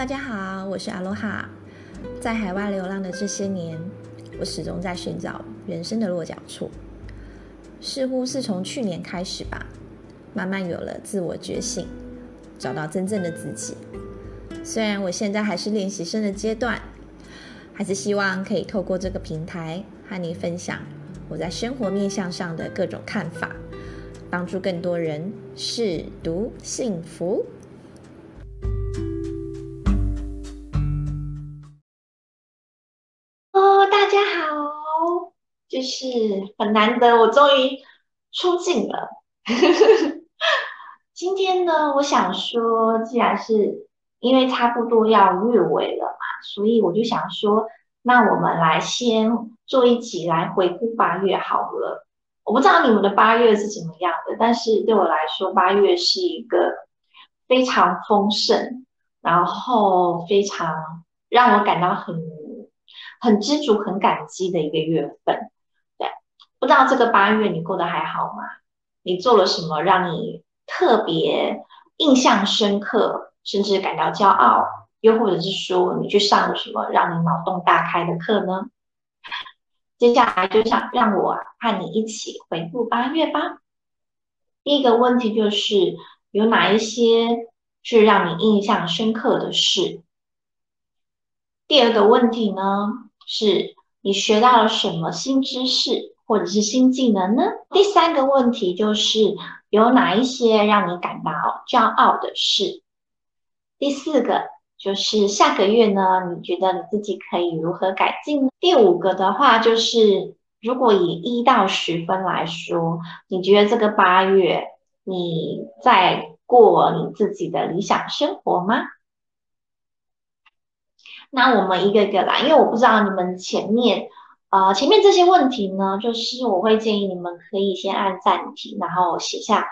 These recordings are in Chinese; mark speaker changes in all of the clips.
Speaker 1: 大家好，我是阿罗哈。在海外流浪的这些年，我始终在寻找人生的落脚处。似乎是从去年开始吧，慢慢有了自我觉醒，找到真正的自己。虽然我现在还是练习生的阶段，还是希望可以透过这个平台和你分享我在生活面向上的各种看法，帮助更多人试读幸福。
Speaker 2: 就是很难得，我终于出镜了。今天呢，我想说，既然是因为差不多要月尾了嘛，所以我就想说，那我们来先做一集来回顾八月好了。我不知道你们的八月是怎么样的，但是对我来说，八月是一个非常丰盛，然后非常让我感到很很知足、很感激的一个月份。不知道这个八月你过得还好吗？你做了什么让你特别印象深刻，甚至感到骄傲？又或者是说你去上了什么让你脑洞大开的课呢？接下来就想让我和你一起回顾八月吧。第一个问题就是有哪一些是让你印象深刻的事？第二个问题呢，是你学到了什么新知识？或者是新技能呢？第三个问题就是有哪一些让你感到骄傲的事？第四个就是下个月呢，你觉得你自己可以如何改进？第五个的话就是，如果以一到十分来说，你觉得这个八月你在过你自己的理想生活吗？那我们一个一个来，因为我不知道你们前面。呃，前面这些问题呢，就是我会建议你们可以先按暂停，然后写下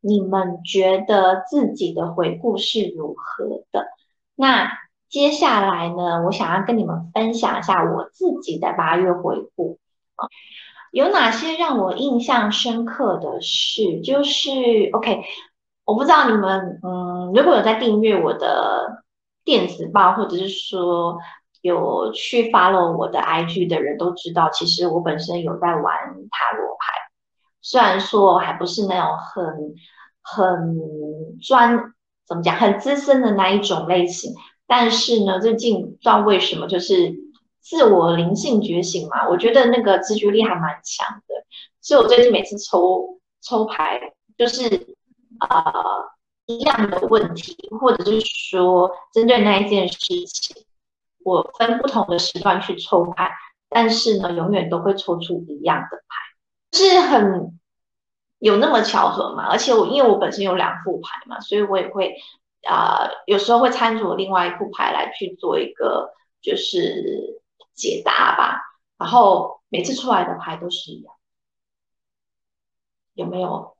Speaker 2: 你们觉得自己的回顾是如何的。那接下来呢，我想要跟你们分享一下我自己的八月回顾。有哪些让我印象深刻的事？就是 OK，我不知道你们，嗯，如果有在订阅我的电子报，或者是说。有去 follow 我的 IG 的人都知道，其实我本身有在玩塔罗牌，虽然说还不是那种很很专，怎么讲，很资深的那一种类型，但是呢，最近不知道为什么，就是自我灵性觉醒嘛，我觉得那个直觉力还蛮强的，所以我最近每次抽抽牌，就是呃一样的问题，或者是说针对那一件事情。我分不同的时段去抽牌，但是呢，永远都会抽出一样的牌，是很有那么巧合嘛？而且我因为我本身有两副牌嘛，所以我也会啊、有时候会掺着另外一副牌来去做一个就是解答吧。然后每次出来的牌都是一样，有没有？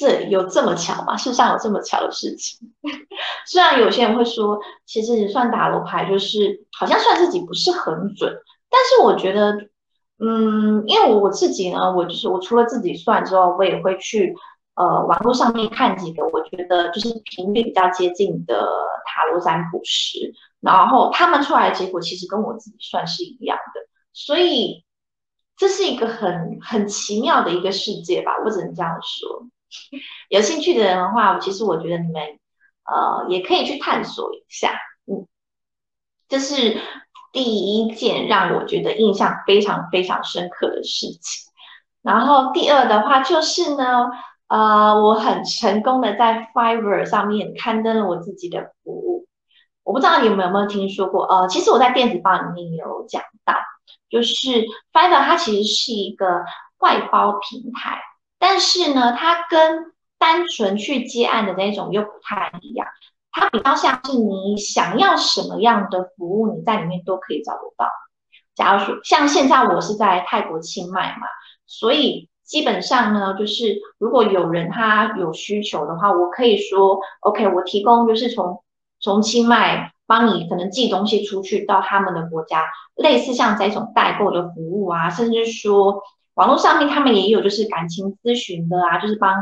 Speaker 2: 这有这么巧吗？世上有这么巧的事情？虽然有些人会说，其实你算塔罗牌就是好像算自己不是很准，但是我觉得，嗯，因为我自己呢，我就是我除了自己算之后，我也会去呃网络上面看几个我觉得就是频率比较接近的塔罗占卜师，然后他们出来的结果其实跟我自己算是一样的，所以这是一个很很奇妙的一个世界吧，我只能这样说。有兴趣的人的话，其实我觉得你们呃也可以去探索一下，嗯，这是第一件让我觉得印象非常非常深刻的事情。然后第二的话就是呢，呃，我很成功的在 Fiverr 上面刊登了我自己的服务。我不知道你们有没有听说过，呃，其实我在电子报里面有讲到，就是 Fiverr 它其实是一个外包平台。但是呢，它跟单纯去接案的那种又不太一样，它比较像是你想要什么样的服务，你在里面都可以找得到。假如说像现在我是在泰国清迈嘛，所以基本上呢，就是如果有人他有需求的话，我可以说 OK，我提供就是从从清迈帮你可能寄东西出去到他们的国家，类似像这种代购的服务啊，甚至说。网络上面他们也有就是感情咨询的啊，就是帮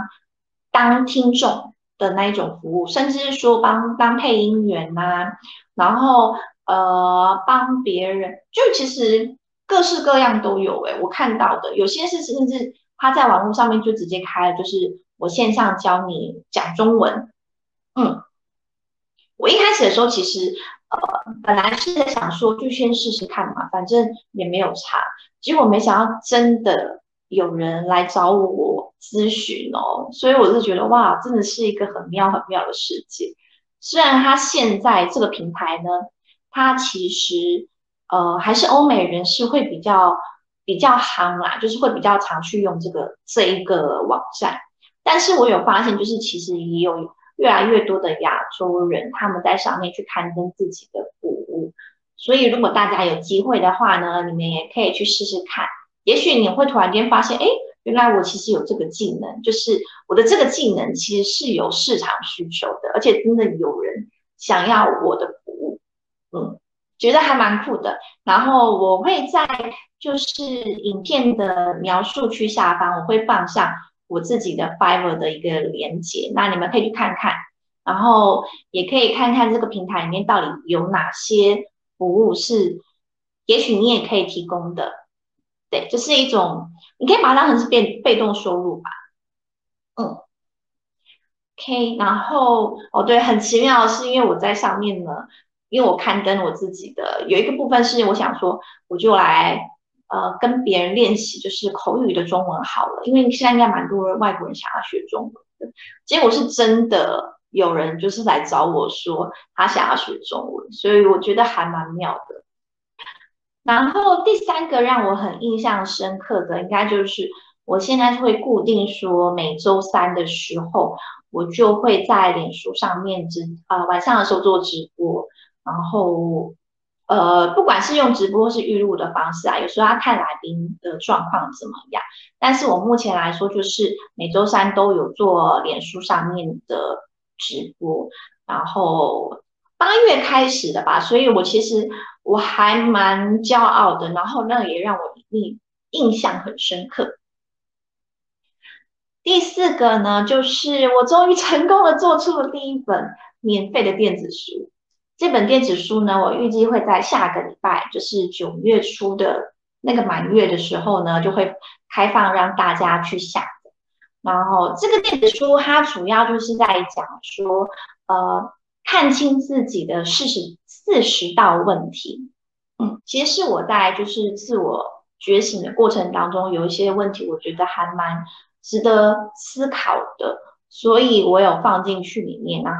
Speaker 2: 当听众的那一种服务，甚至是说帮当配音员呐、然后呃帮别人，就其实各式各样都有诶，我看到的。有些是甚至他在网络上面就直接开了，就是我线上教你讲中文，嗯，我一开始的时候其实呃本来是想说就先试试看嘛，反正也没有差，结果没想到真的有人来找我咨询哦，所以我就觉得哇，真的是一个很妙很妙的世界。虽然它现在这个平台呢，它其实呃还是欧美人士会比较比较夯啦，就是会比较常去用这个这一个网站。但是我有发现，就是其实也有越来越多的亚洲人他们在上面去刊登自己的服务。所以如果大家有机会的话呢，你们也可以去试试看，也许你会突然间发现，哎。原来我其实有这个技能，就是我的这个技能其实是有市场需求的，而且真的有人想要我的服务，嗯，觉得还蛮酷的。然后我会在就是影片的描述区下方，我会放上我自己的 Fiverr 的一个连接，那你们可以去看看，然后也可以看看这个平台里面到底有哪些服务是，也许你也可以提供的。对，就是一种，你可以把它当成是被被动收入吧，嗯，OK，然后哦，对，很奇妙的是，因为我在上面呢，因为我刊登我自己的有一个部分是我想说，我就来呃跟别人练习，就是口语的中文好了，因为现在应该蛮多外国人想要学中文的，结果是真的有人就是来找我说他想要学中文，所以我觉得还蛮妙的。然后第三个让我很印象深刻的，应该就是我现在会固定说每周三的时候，我就会在脸书上面直啊、呃、晚上的时候做直播，然后呃不管是用直播是预录的方式啊，有时候要看来宾的状况怎么样，但是我目前来说就是每周三都有做脸书上面的直播，然后八月开始的吧，所以我其实。我还蛮骄傲的，然后那也让我印印象很深刻。第四个呢，就是我终于成功的做出了第一本免费的电子书。这本电子书呢，我预计会在下个礼拜，就是九月初的那个满月的时候呢，就会开放让大家去下。然后这个电子书它主要就是在讲说，呃。看清自己的四十四十道问题，嗯，其实是我在就是自我觉醒的过程当中，有一些问题，我觉得还蛮值得思考的，所以我有放进去里面啊。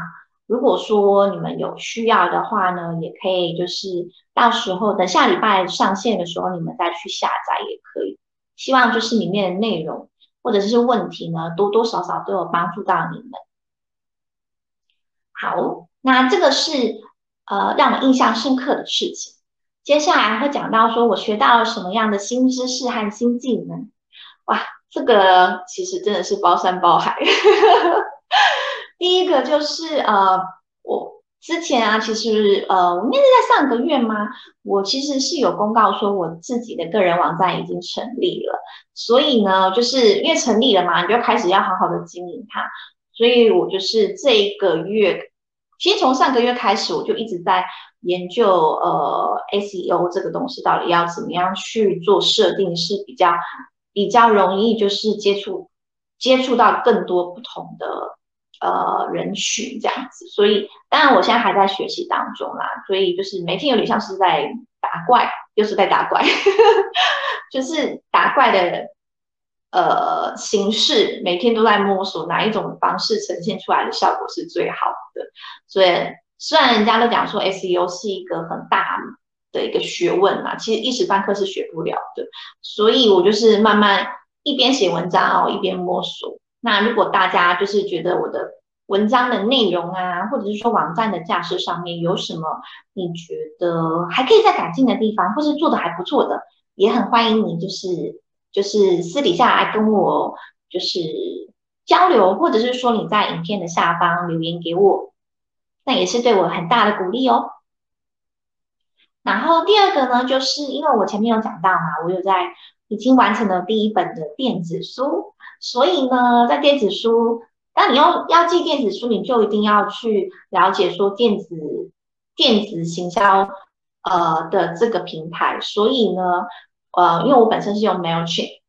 Speaker 2: 如果说你们有需要的话呢，也可以就是到时候等下礼拜上线的时候，你们再去下载也可以。希望就是里面的内容或者是问题呢，多多少少都有帮助到你们。好。那这个是呃让我印象深刻的事情。接下来会讲到说我学到了什么样的新知识和新技能。哇，这个其实真的是包山包海。第一个就是呃，我之前啊，其实呃，我应该是在上个月吗？我其实是有公告说我自己的个人网站已经成立了，所以呢，就是因为成立了嘛，你就开始要好好的经营它。所以我就是这一个月。其实从上个月开始，我就一直在研究呃 SEO 这个东西到底要怎么样去做设定是比较比较容易，就是接触接触到更多不同的呃人群这样子。所以当然我现在还在学习当中啦，所以就是每天有点像是在打怪，又是在打怪，就是打怪的。呃，形式每天都在摸索哪一种方式呈现出来的效果是最好的。所以虽然人家都讲说 SEO 是一个很大的一个学问嘛，其实一时半刻是学不了的。所以我就是慢慢一边写文章哦，一边摸索。那如果大家就是觉得我的文章的内容啊，或者是说网站的架设上面有什么你觉得还可以再改进的地方，或是做的还不错的，也很欢迎你就是。就是私底下来跟我就是交流，或者是说你在影片的下方留言给我，那也是对我很大的鼓励哦。然后第二个呢，就是因为我前面有讲到嘛，我有在已经完成了第一本的电子书，所以呢，在电子书，当你要要记电子书，你就一定要去了解说电子电子行销呃的这个平台，所以呢，呃，因为我本身是用 Mailchimp，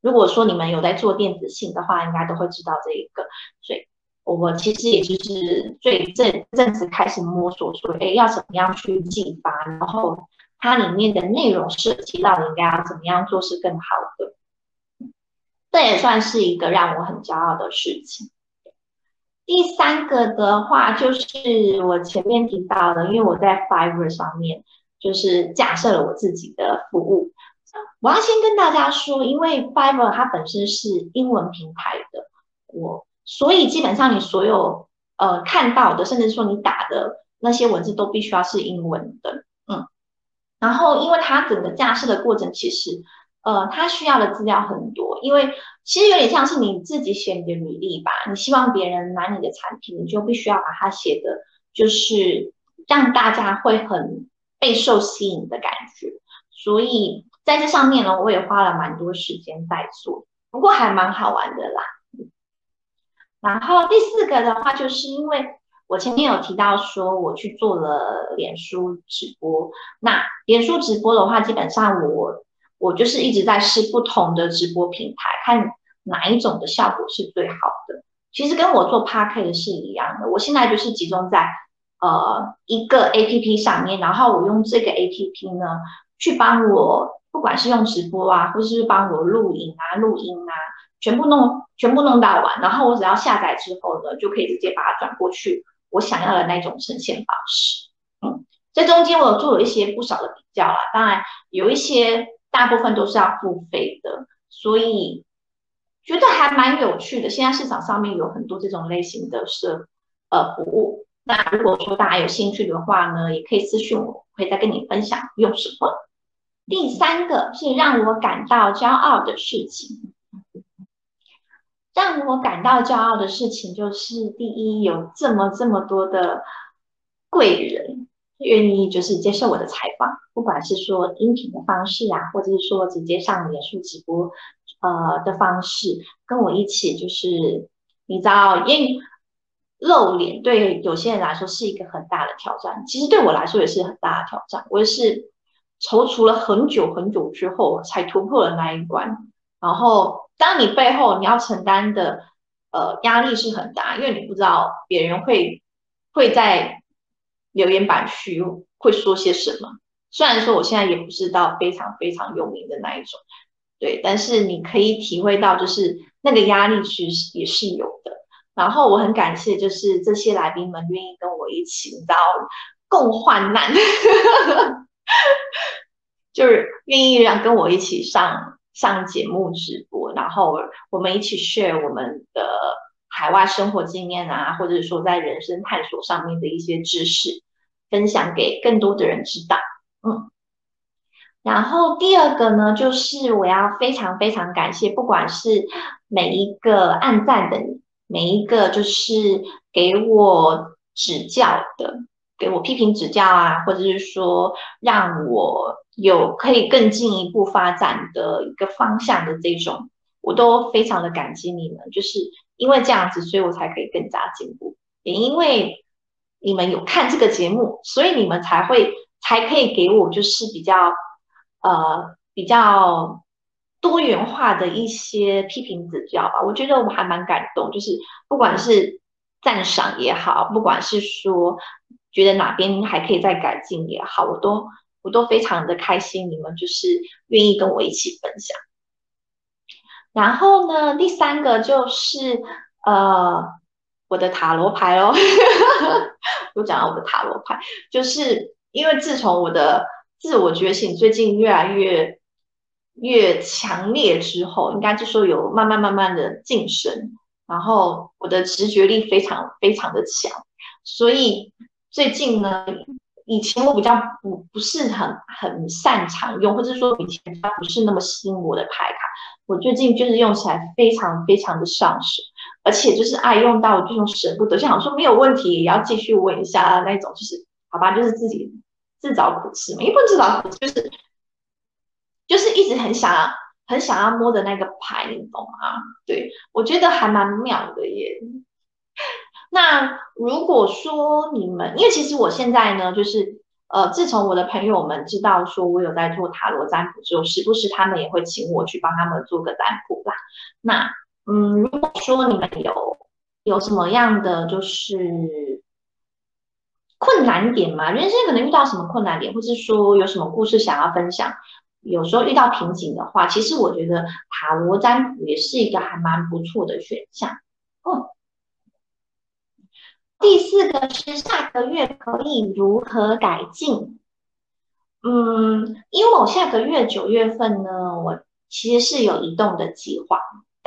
Speaker 2: 如果说你们有在做电子信的话，应该都会知道这一个，所以我其实也就是最这阵子开始摸索说，哎，要怎么样去寄发，然后它里面的内容设计到底应该要怎么样做是更好的，这也算是一个让我很骄傲的事情。第三个的话，就是我前面提到的，因为我在 Fiverr 上面就是架设了我自己的服务。我要先跟大家说，因为 Fiverr 它本身是英文平台的，我所以基本上你所有呃看到的，甚至说你打的那些文字都必须要是英文的，嗯。然后，因为它整个架设的过程，其实呃他需要的资料很多，因为。其实有点像是你自己写你的履历吧，你希望别人买你的产品，你就必须要把它写的，就是让大家会很备受吸引的感觉。所以在这上面呢，我也花了蛮多时间在做，不过还蛮好玩的啦。然后第四个的话，就是因为我前面有提到说我去做了脸书直播，那脸书直播的话，基本上我。我就是一直在试不同的直播平台，看哪一种的效果是最好的。其实跟我做 Podcast 是一样的。我现在就是集中在呃一个 APP 上面，然后我用这个 APP 呢去帮我，不管是用直播啊，或是帮我录影啊、录音啊，全部弄全部弄到完，然后我只要下载之后呢，就可以直接把它转过去我想要的那种呈现方式。嗯，这中间我有做了一些不少的比较啦，当然有一些。大部分都是要付费的，所以觉得还蛮有趣的。现在市场上面有很多这种类型的设呃服务。那如果说大家有兴趣的话呢，也可以私信我，会再跟你分享用什么。第三个是让我感到骄傲的事情，让我感到骄傲的事情就是第一，有这么这么多的贵人。愿意就是接受我的采访，不管是说音频的方式啊，或者是说直接上脸书直播，呃的方式，跟我一起就是你知道，因露脸对有些人来说是一个很大的挑战，其实对我来说也是很大的挑战。我也是踌躇了很久很久之后才突破了那一关。然后，当你背后你要承担的呃压力是很大，因为你不知道别人会会在。留言板区会说些什么？虽然说我现在也不是到非常非常有名的那一种，对，但是你可以体会到，就是那个压力其实也是有的。然后我很感谢，就是这些来宾们愿意跟我一起，你知道，共患难，就是愿意让跟我一起上上节目直播，然后我们一起 share 我们的海外生活经验啊，或者说在人生探索上面的一些知识。分享给更多的人知道，嗯，然后第二个呢，就是我要非常非常感谢，不管是每一个按赞的你，每一个就是给我指教的，给我批评指教啊，或者是说让我有可以更进一步发展的一个方向的这种，我都非常的感激你们，就是因为这样子，所以我才可以更加进步，也因为。你们有看这个节目，所以你们才会才可以给我就是比较呃比较多元化的一些批评指教吧。我觉得我还蛮感动，就是不管是赞赏也好，不管是说觉得哪边还可以再改进也好，我都我都非常的开心。你们就是愿意跟我一起分享。然后呢，第三个就是呃。我的塔罗牌哦，我讲到我的塔罗牌，就是因为自从我的自我觉醒最近越来越越强烈之后，应该就说有慢慢慢慢的晋升，然后我的直觉力非常非常的强，所以最近呢，以前我比较不不是很很擅长用，或者说以前它不是那么吸引我的牌卡，我最近就是用起来非常非常的上手。而且就是爱用到这种舍不得，就想说没有问题，也要继续问一下那种，就是好吧，就是自己自找苦吃嘛，也不自找苦吃，就是就是一直很想要很想要摸的那个牌，你懂吗？对，我觉得还蛮妙的耶。那如果说你们，因为其实我现在呢，就是呃，自从我的朋友们知道说我有在做塔罗占卜之后，时不时他们也会请我去帮他们做个占卜啦。那嗯，如果说你们有有什么样的就是困难点嘛，人生可能遇到什么困难点，或是说有什么故事想要分享，有时候遇到瓶颈的话，其实我觉得塔罗占卜也是一个还蛮不错的选项。哦。第四个是下个月可以如何改进？嗯，因为我下个月九月份呢，我其实是有移动的计划，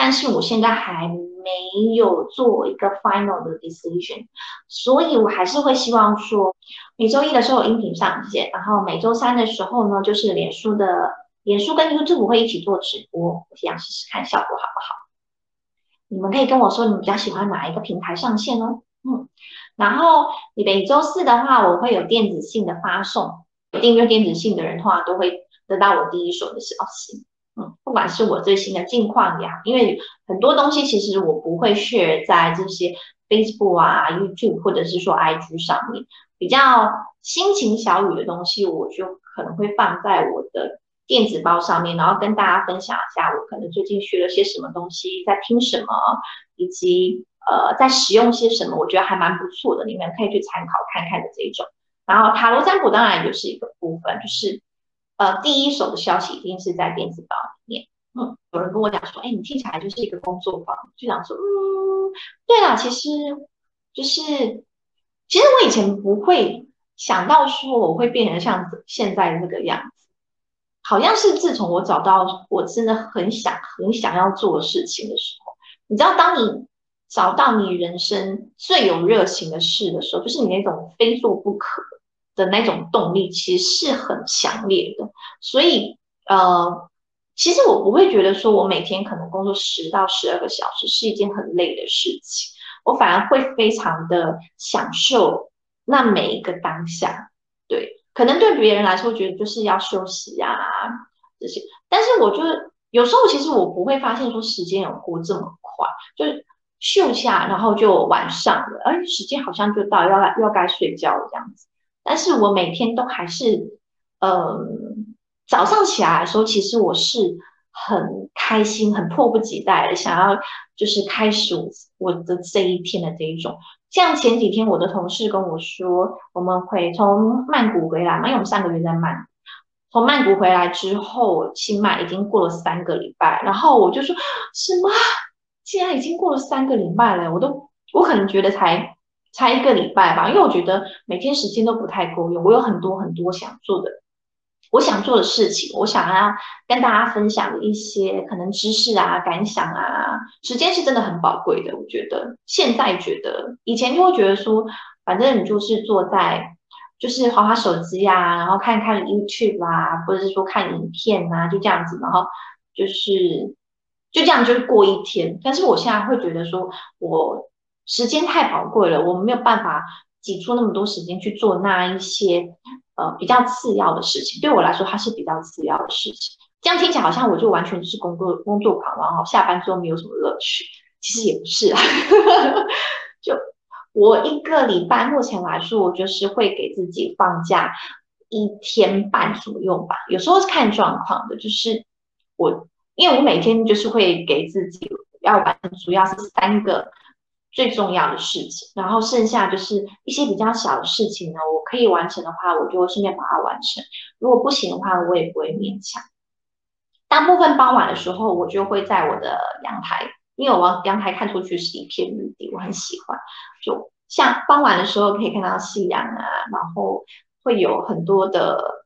Speaker 2: 但是我现在还没有做一个 final 的 decision，所以我还是会希望说，每周一的时候音频上线，然后每周三的时候呢，就是脸书的脸书跟 YouTube 会一起做直播，我想试试看效果好不好？你们可以跟我说，你比较喜欢哪一个平台上线哦？嗯，然后你每周四的话，我会有电子信的发送，订阅电子信的人的话，都会得到我第一手的消息。不管是我最新的近况呀，因为很多东西其实我不会 share 在这些 Facebook 啊、YouTube 或者是说 IG 上面，比较心情小语的东西，我就可能会放在我的电子包上面，然后跟大家分享一下我可能最近学了些什么东西，在听什么，以及。呃，在使用些什么，我觉得还蛮不错的，你们可以去参考看看的这一种。然后塔罗占卜当然就是一个部分，就是呃第一手的消息一定是在电子报里面。嗯，有人跟我讲说，哎，你听起来就是一个工作坊，就想说，嗯，对啦，其实就是其实我以前不会想到说我会变成像现在这个样子，好像是自从我找到我真的很想很想要做的事情的时候，你知道，当你。找到你人生最有热情的事的时候，就是你那种非做不可的那种动力，其实是很强烈的。所以，呃，其实我不会觉得说我每天可能工作十到十二个小时是一件很累的事情，我反而会非常的享受那每一个当下。对，可能对别人来说觉得就是要休息啊这些，但是我就有时候其实我不会发现说时间有过这么快，就是。秀下，然后就晚上了，哎，时间好像就到要要该睡觉了这样子。但是我每天都还是，呃，早上起来的时候，其实我是很开心、很迫不及待的想要就是开始我我的这一天的这一种。像前几天我的同事跟我说，我们会从曼谷回来嘛，因为我们上个月在曼谷，从曼谷回来之后，清迈已经过了三个礼拜，然后我就说 什么？现在已经过了三个礼拜了，我都我可能觉得才才一个礼拜吧，因为我觉得每天时间都不太够用，我有很多很多想做的，我想做的事情，我想要跟大家分享的一些可能知识啊、感想啊，时间是真的很宝贵的。我觉得现在觉得，以前就会觉得说，反正你就是坐在就是滑滑手机啊，然后看看 YouTube 啊，或者是说看影片啊，就这样子，然后就是。就这样就是过一天，但是我现在会觉得说，我时间太宝贵了，我们没有办法挤出那么多时间去做那一些呃比较次要的事情。对我来说，它是比较次要的事情。这样听起来好像我就完全是工作工作狂，然后下班之后没有什么乐趣。其实也不是啊，就我一个礼拜目前来说，我就是会给自己放假一天半左右吧，有时候是看状况的，就是我。因为我每天就是会给自己要完成，主要是三个最重要的事情，然后剩下就是一些比较小的事情呢，我可以完成的话，我就顺便把它完成；如果不行的话，我也不会勉强。大部分傍晚的时候，我就会在我的阳台，因为我往阳台看出去是一片绿地，我很喜欢。就像傍晚的时候可以看到夕阳啊，然后会有很多的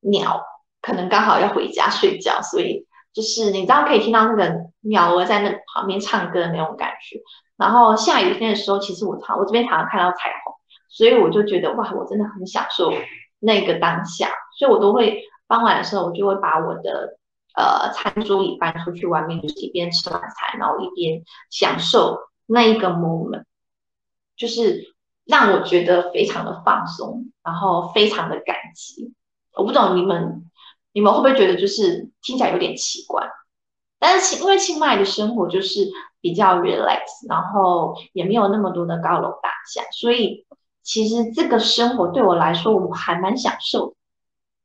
Speaker 2: 鸟，可能刚好要回家睡觉，所以。就是你知道可以听到那个鸟儿在那旁边唱歌的那种感觉，然后下雨天的时候，其实我常我这边常常看到彩虹，所以我就觉得哇，我真的很享受那个当下，所以我都会傍晚的时候，我就会把我的呃餐桌椅搬出去外面，就是一边吃晚餐，然后一边享受那一个 moment，就是让我觉得非常的放松，然后非常的感激。我不懂你们。你们会不会觉得就是听起来有点奇怪？但是因为清迈的生活就是比较 relax，然后也没有那么多的高楼大厦，所以其实这个生活对我来说我还蛮享受。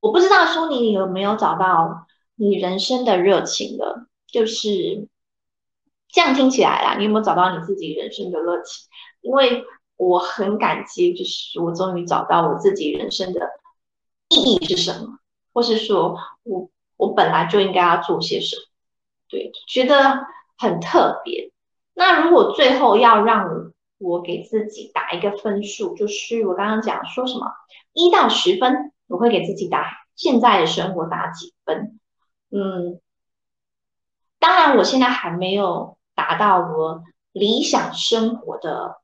Speaker 2: 我不知道说你有没有找到你人生的热情的，就是这样听起来啦，你有没有找到你自己人生的热情？因为我很感激，就是我终于找到我自己人生的意义是什么，或是说我我本来就应该要做些什么。对，觉得很特别。那如果最后要让我给自己打一个分数，就是我刚刚讲说什么一到十分，我会给自己打现在的生活打几分？嗯，当然我现在还没有达到我理想生活的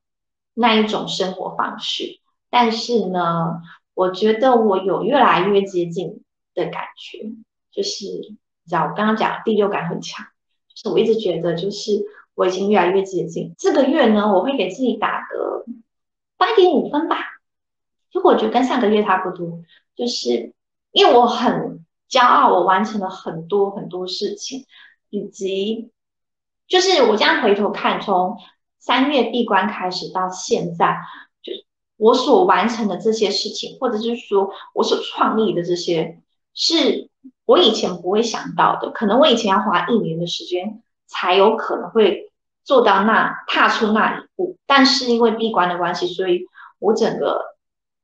Speaker 2: 那一种生活方式，但是呢，我觉得我有越来越接近的感觉，就是。你知道我刚刚讲第六感很强，就是我一直觉得，就是我已经越来越接近。这个月呢，我会给自己打个八点五分吧，就我觉得跟上个月差不多。就是因为我很骄傲，我完成了很多很多事情，以及就是我这样回头看，从三月闭关开始到现在，就我所完成的这些事情，或者是说我所创立的这些是。我以前不会想到的，可能我以前要花一年的时间才有可能会做到那踏出那一步，但是因为闭关的关系，所以我整个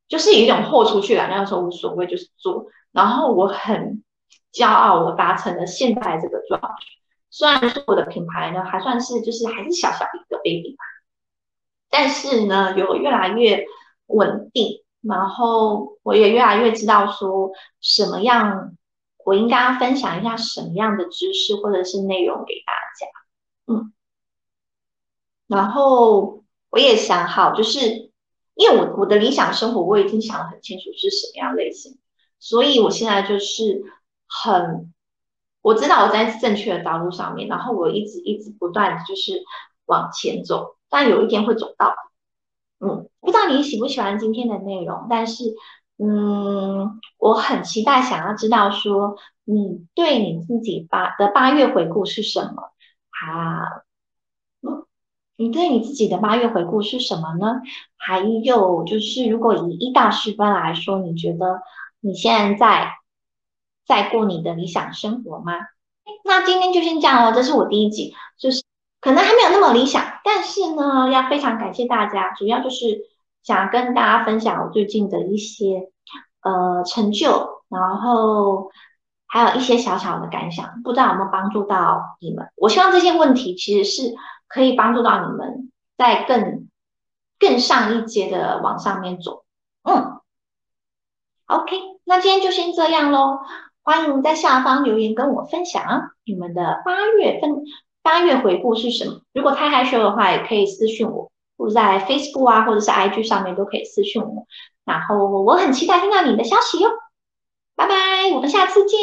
Speaker 2: 就是有一种豁出去了，那个时候无所谓，就是做。然后我很骄傲，我达成了现在这个状态。虽然说我的品牌呢还算是就是还是小小一个 baby 吧，但是呢有越来越稳定，然后我也越来越知道说什么样。我应该要分享一下什么样的知识或者是内容给大家，嗯，然后我也想好，就是因为我我的理想生活我已经想得很清楚是什么样类型，所以我现在就是很，我知道我在正确的道路上面，然后我一直一直不断就是往前走，但有一天会走到，嗯，不知道你喜不喜欢今天的内容，但是。嗯，我很期待想要知道说，你对你自己八的八月回顾是什么？啊，你对你自己的八月回顾是什么呢？还有就是，如果以一到十分来说，你觉得你现在在过你的理想生活吗？那今天就先这样哦，这是我第一集，就是可能还没有那么理想，但是呢，要非常感谢大家，主要就是想跟大家分享我最近的一些。呃，成就，然后还有一些小小的感想，不知道有没有帮助到你们？我希望这些问题其实是可以帮助到你们，在更更上一阶的往上面走。嗯，OK，那今天就先这样喽。欢迎在下方留言跟我分享你们的八月份八月回顾是什么。如果太害羞的话，也可以私信我，或者在 Facebook 啊，或者是 IG 上面都可以私信我。然后我很期待听到你的消息哟，拜拜，我们下次见。